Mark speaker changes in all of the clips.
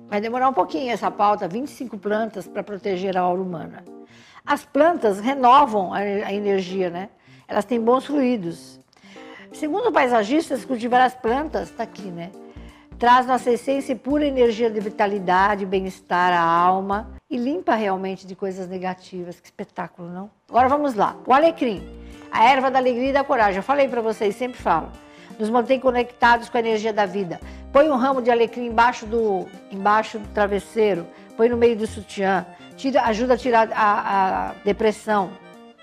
Speaker 1: Vai demorar um pouquinho essa pauta, 25 plantas para proteger a aura humana. As plantas renovam a energia, né? Elas têm bons fluidos. Segundo paisagistas, cultivar as plantas, está aqui, né? Traz nossa essência e pura energia de vitalidade, bem-estar à alma e limpa realmente de coisas negativas. Que espetáculo, não? Agora vamos lá. O alecrim, a erva da alegria e da coragem. Eu falei para vocês, sempre falo. Nos mantém conectados com a energia da vida. Põe um ramo de alecrim embaixo do, embaixo do travesseiro, põe no meio do sutiã, tira, ajuda a tirar a, a depressão,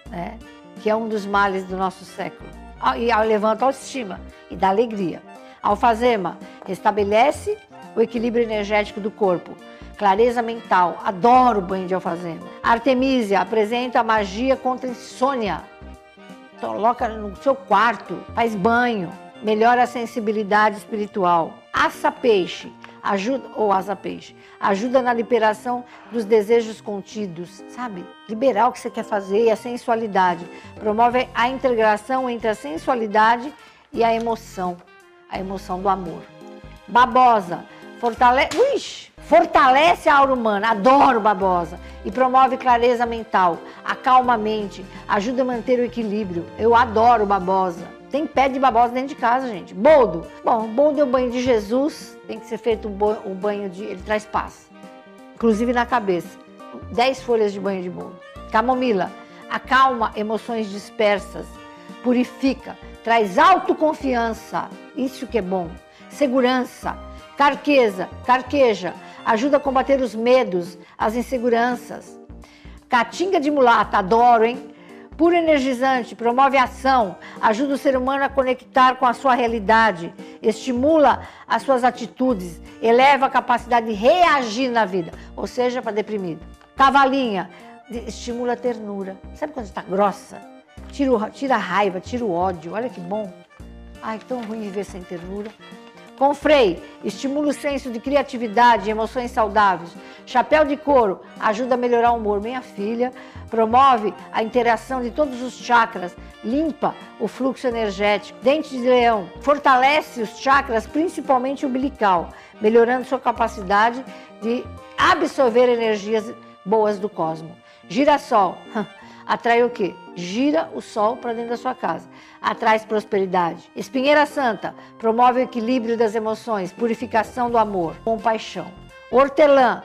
Speaker 1: né? que é um dos males do nosso século. E levanta a autoestima e dá alegria. Alfazema restabelece o equilíbrio energético do corpo. Clareza mental, adoro o banho de alfazema. Artemisia apresenta magia contra insônia. Coloca no seu quarto, faz banho, melhora a sensibilidade espiritual. Aça peixe, ajuda ou asa peixe, ajuda na liberação dos desejos contidos, sabe? Liberar o que você quer fazer e a sensualidade. Promove a integração entre a sensualidade e a emoção, a emoção do amor. Babosa, fortalece, Ui, fortalece a aura humana, adoro babosa, e promove clareza mental, acalma a mente, ajuda a manter o equilíbrio. Eu adoro babosa. Tem pé de babosa dentro de casa, gente. Boldo. Bom, boldo é o banho de Jesus. Tem que ser feito o banho de. Ele traz paz. Inclusive na cabeça. 10 folhas de banho de boldo. Camomila. Acalma emoções dispersas. Purifica. Traz autoconfiança. Isso que é bom. Segurança. Carqueza. Carqueja. Ajuda a combater os medos, as inseguranças. Catinga de mulata. Adoro, hein? Puro energizante, promove ação, ajuda o ser humano a conectar com a sua realidade, estimula as suas atitudes, eleva a capacidade de reagir na vida, ou seja, para deprimido. Cavalinha, estimula a ternura. Sabe quando está grossa? Tira, tira a raiva, tira o ódio. Olha que bom. Ai, tão ruim viver sem ternura. Com freio, estimula o senso de criatividade e emoções saudáveis. Chapéu de couro ajuda a melhorar o humor. Minha filha promove a interação de todos os chakras, limpa o fluxo energético. Dente de leão fortalece os chakras, principalmente umbilical, melhorando sua capacidade de absorver energias boas do cosmos. Girassol atrai o quê? gira o sol para dentro da sua casa. Atrai prosperidade. Espinheira Santa promove o equilíbrio das emoções, purificação do amor, compaixão. Hortelã,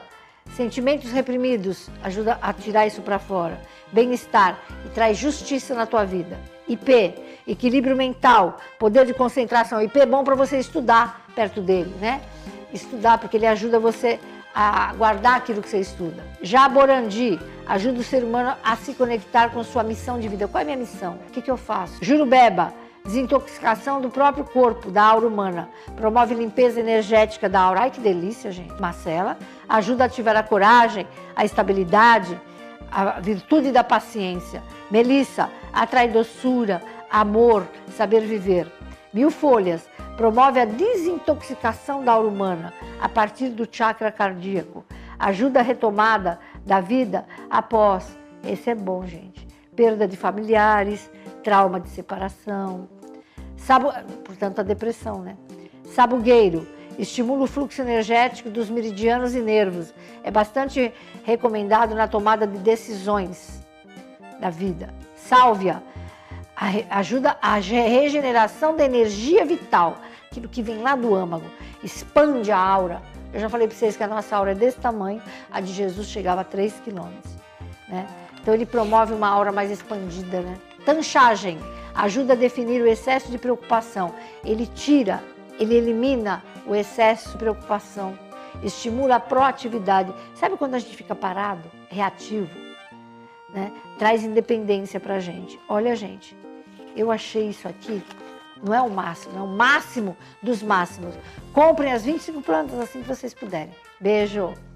Speaker 1: sentimentos reprimidos, ajuda a tirar isso para fora. Bem-estar e traz justiça na tua vida. IP, equilíbrio mental, poder de concentração. IP é bom para você estudar perto dele, né? Estudar porque ele ajuda você a guardar aquilo que você estuda. Já Borandi ajuda o ser humano a se conectar com sua missão de vida. Qual é a minha missão? O que, que eu faço? Jurubeba, desintoxicação do próprio corpo, da aura humana. Promove limpeza energética da aura. Ai, que delícia, gente. Marcela, ajuda a ativar a coragem, a estabilidade, a virtude da paciência. Melissa, atrai doçura, amor, saber viver. Mil folhas, promove a desintoxicação da aura humana a partir do chakra cardíaco, ajuda a retomada da vida após, esse é bom, gente, perda de familiares, trauma de separação, Portanto a depressão, né? Sabugueiro, estimula o fluxo energético dos meridianos e nervos. É bastante recomendado na tomada de decisões da vida. Sálvia, ajuda a regeneração da energia vital, aquilo que vem lá do âmago, expande a aura. Eu já falei para vocês que a nossa aura é desse tamanho, a de Jesus chegava a 3 quilômetros. Né? Então ele promove uma aura mais expandida. Né? Tanchagem ajuda a definir o excesso de preocupação. Ele tira, ele elimina o excesso de preocupação, estimula a proatividade. Sabe quando a gente fica parado, reativo? Né? Traz independência para a gente. Olha, gente, eu achei isso aqui, não é o máximo, é o máximo dos máximos. Comprem as 25 plantas assim que vocês puderem. Beijo!